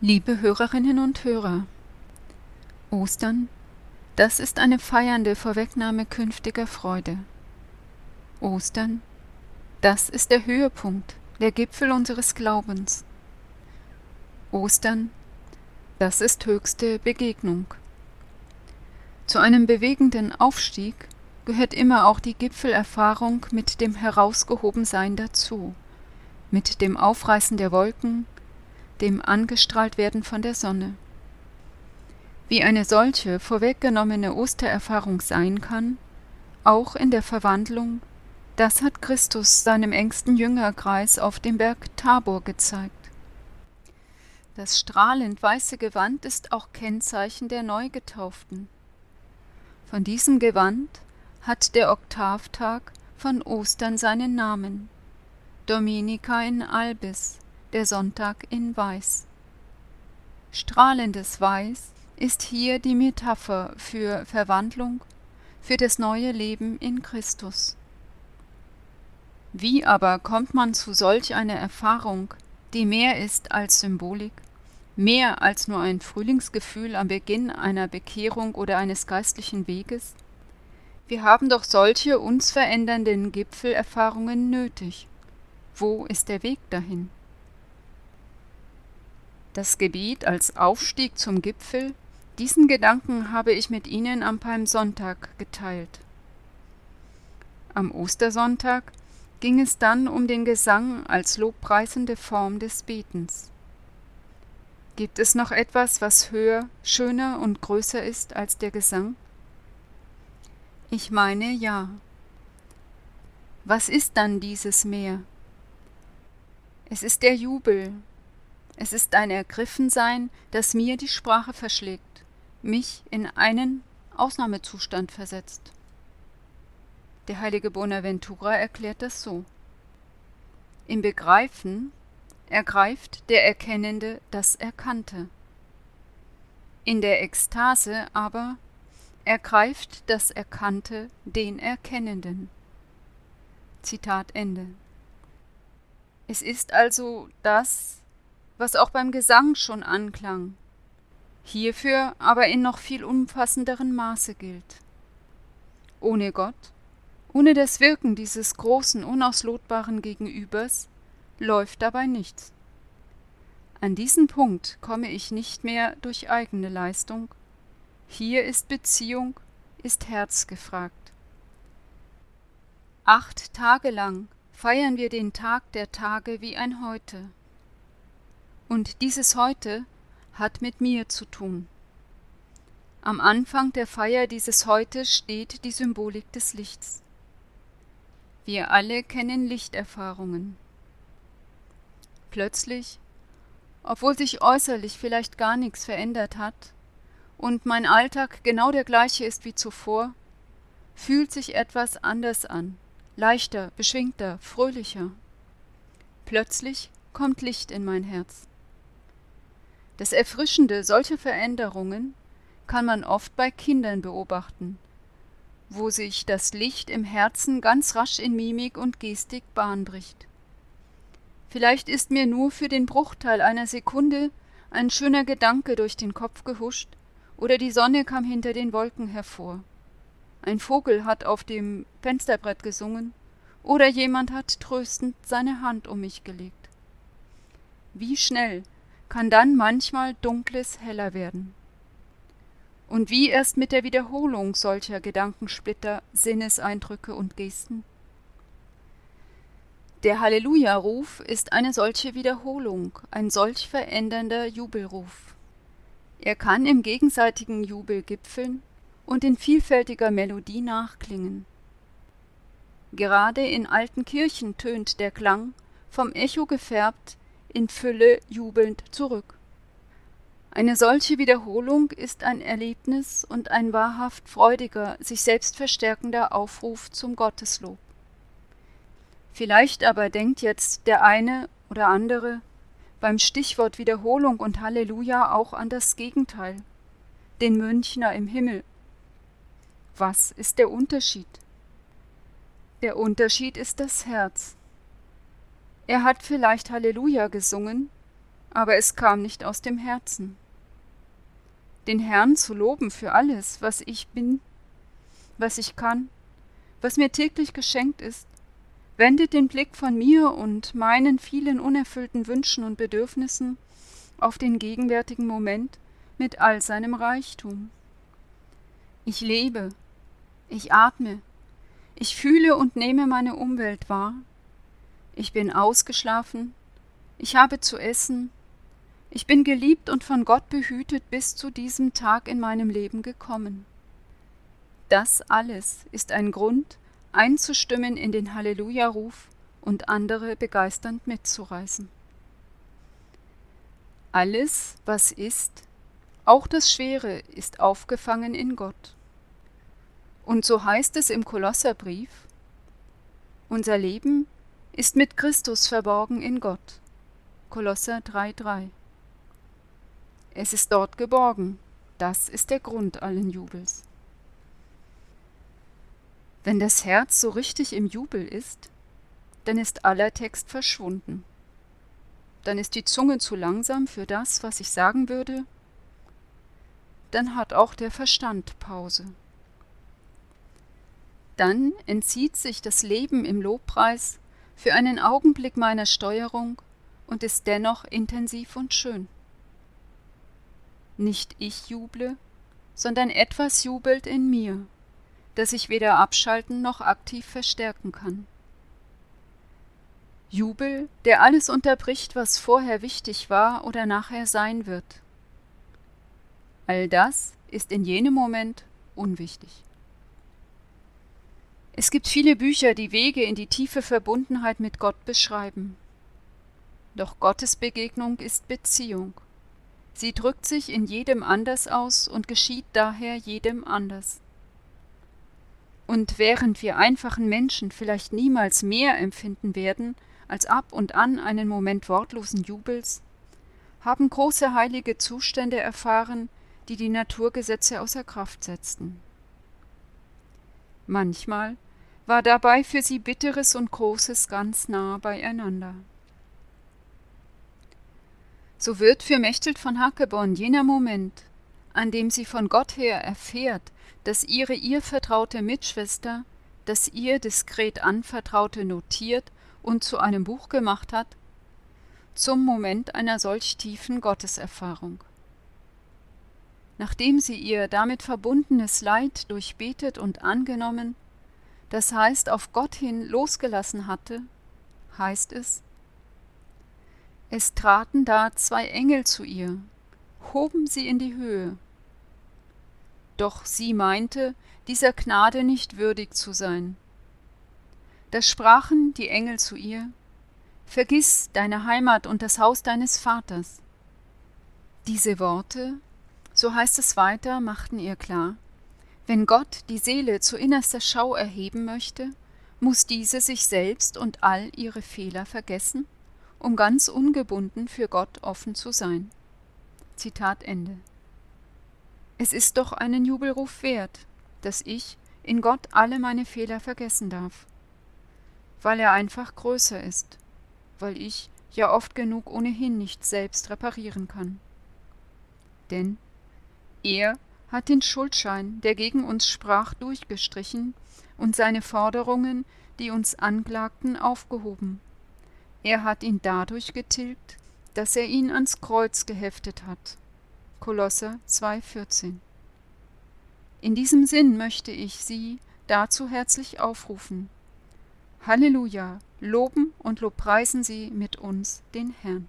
Liebe Hörerinnen und Hörer, Ostern, das ist eine feiernde Vorwegnahme künftiger Freude. Ostern, das ist der Höhepunkt, der Gipfel unseres Glaubens. Ostern, das ist höchste Begegnung. Zu einem bewegenden Aufstieg gehört immer auch die Gipfelerfahrung mit dem Herausgehobensein dazu, mit dem Aufreißen der Wolken, dem angestrahlt werden von der Sonne. Wie eine solche vorweggenommene Ostererfahrung sein kann, auch in der Verwandlung, das hat Christus seinem engsten Jüngerkreis auf dem Berg Tabor gezeigt. Das strahlend weiße Gewand ist auch Kennzeichen der Neugetauften. Von diesem Gewand hat der Oktavtag von Ostern seinen Namen. Dominika in Albis, der Sonntag in Weiß. Strahlendes Weiß ist hier die Metapher für Verwandlung, für das neue Leben in Christus. Wie aber kommt man zu solch einer Erfahrung, die mehr ist als Symbolik, mehr als nur ein Frühlingsgefühl am Beginn einer Bekehrung oder eines geistlichen Weges? Wir haben doch solche uns verändernden Gipfelerfahrungen nötig. Wo ist der Weg dahin? Das Gebiet als Aufstieg zum Gipfel, diesen Gedanken habe ich mit Ihnen am Palmsonntag geteilt. Am Ostersonntag ging es dann um den Gesang als lobpreisende Form des Betens. Gibt es noch etwas, was höher, schöner und größer ist als der Gesang? Ich meine ja. Was ist dann dieses Meer? Es ist der Jubel. Es ist ein Ergriffensein, das mir die Sprache verschlägt, mich in einen Ausnahmezustand versetzt. Der heilige Bonaventura erklärt das so. Im Begreifen ergreift der Erkennende das Erkannte. In der Ekstase aber ergreift das Erkannte den Erkennenden. Zitat Ende. Es ist also das, was auch beim Gesang schon anklang, hierfür aber in noch viel umfassenderen Maße gilt. Ohne Gott, ohne das Wirken dieses großen, unauslotbaren Gegenübers, läuft dabei nichts. An diesen Punkt komme ich nicht mehr durch eigene Leistung, hier ist Beziehung, ist Herz gefragt. Acht Tage lang feiern wir den Tag der Tage wie ein Heute. Und dieses Heute hat mit mir zu tun. Am Anfang der Feier dieses Heute steht die Symbolik des Lichts. Wir alle kennen Lichterfahrungen. Plötzlich, obwohl sich äußerlich vielleicht gar nichts verändert hat, und mein Alltag genau der gleiche ist wie zuvor, fühlt sich etwas anders an, leichter, beschwingter, fröhlicher. Plötzlich kommt Licht in mein Herz. Das Erfrischende solcher Veränderungen kann man oft bei Kindern beobachten, wo sich das Licht im Herzen ganz rasch in Mimik und Gestik Bahn bricht. Vielleicht ist mir nur für den Bruchteil einer Sekunde ein schöner Gedanke durch den Kopf gehuscht, oder die Sonne kam hinter den Wolken hervor. Ein Vogel hat auf dem Fensterbrett gesungen, oder jemand hat tröstend seine Hand um mich gelegt. Wie schnell kann dann manchmal Dunkles heller werden. Und wie erst mit der Wiederholung solcher Gedankensplitter, Sinneseindrücke und Gesten? Der Halleluja-Ruf ist eine solche Wiederholung, ein solch verändernder Jubelruf. Er kann im gegenseitigen Jubel gipfeln und in vielfältiger Melodie nachklingen. Gerade in alten Kirchen tönt der Klang, vom Echo gefärbt, in Fülle jubelnd zurück. Eine solche Wiederholung ist ein Erlebnis und ein wahrhaft freudiger, sich selbst verstärkender Aufruf zum Gotteslob. Vielleicht aber denkt jetzt der eine oder andere, beim Stichwort Wiederholung und Halleluja auch an das Gegenteil, den Münchner im Himmel. Was ist der Unterschied? Der Unterschied ist das Herz. Er hat vielleicht Halleluja gesungen, aber es kam nicht aus dem Herzen. Den Herrn zu loben für alles, was ich bin, was ich kann, was mir täglich geschenkt ist, wendet den Blick von mir und meinen vielen unerfüllten Wünschen und Bedürfnissen auf den gegenwärtigen Moment mit all seinem Reichtum. Ich lebe, ich atme, ich fühle und nehme meine Umwelt wahr, ich bin ausgeschlafen, ich habe zu essen, ich bin geliebt und von Gott behütet bis zu diesem Tag in meinem Leben gekommen. Das alles ist ein Grund, einzustimmen in den Halleluja-Ruf und andere begeisternd mitzureißen. Alles, was ist, auch das Schwere, ist aufgefangen in Gott. Und so heißt es im Kolosserbrief, unser Leben ist mit Christus verborgen in Gott. Kolosser 3,3 Es ist dort geborgen, das ist der Grund allen Jubels. Wenn das Herz so richtig im Jubel ist, dann ist aller Text verschwunden. Dann ist die Zunge zu langsam für das, was ich sagen würde. Dann hat auch der Verstand Pause. Dann entzieht sich das Leben im Lobpreis für einen Augenblick meiner Steuerung und ist dennoch intensiv und schön. Nicht ich juble, sondern etwas jubelt in mir das ich weder abschalten noch aktiv verstärken kann. Jubel, der alles unterbricht, was vorher wichtig war oder nachher sein wird. All das ist in jenem Moment unwichtig. Es gibt viele Bücher, die Wege in die tiefe Verbundenheit mit Gott beschreiben. Doch Gottes Begegnung ist Beziehung. Sie drückt sich in jedem anders aus und geschieht daher jedem anders. Und während wir einfachen Menschen vielleicht niemals mehr empfinden werden als ab und an einen Moment wortlosen Jubels, haben große heilige Zustände erfahren, die die Naturgesetze außer Kraft setzten. Manchmal war dabei für sie Bitteres und Großes ganz nah beieinander. So wird für Mechthild von Hackeborn jener Moment, an dem sie von Gott her erfährt, dass ihre ihr vertraute Mitschwester das ihr diskret anvertraute notiert und zu einem Buch gemacht hat, zum Moment einer solch tiefen Gotteserfahrung. Nachdem sie ihr damit verbundenes Leid durchbetet und angenommen, das heißt auf Gott hin losgelassen hatte, heißt es, es traten da zwei Engel zu ihr, hoben sie in die Höhe doch sie meinte, dieser Gnade nicht würdig zu sein. Da sprachen die Engel zu ihr, Vergiss deine Heimat und das Haus deines Vaters. Diese Worte, so heißt es weiter, machten ihr klar, wenn Gott die Seele zu innerster Schau erheben möchte, muss diese sich selbst und all ihre Fehler vergessen, um ganz ungebunden für Gott offen zu sein. Zitat Ende. Es ist doch einen Jubelruf wert, dass ich in Gott alle meine Fehler vergessen darf, weil er einfach größer ist, weil ich ja oft genug ohnehin nicht selbst reparieren kann. Denn er hat den Schuldschein, der gegen uns sprach, durchgestrichen und seine Forderungen, die uns anklagten, aufgehoben. Er hat ihn dadurch getilgt, dass er ihn ans Kreuz geheftet hat. Kolosser 2,14. In diesem Sinn möchte ich Sie dazu herzlich aufrufen. Halleluja, loben und lobpreisen Sie mit uns den Herrn.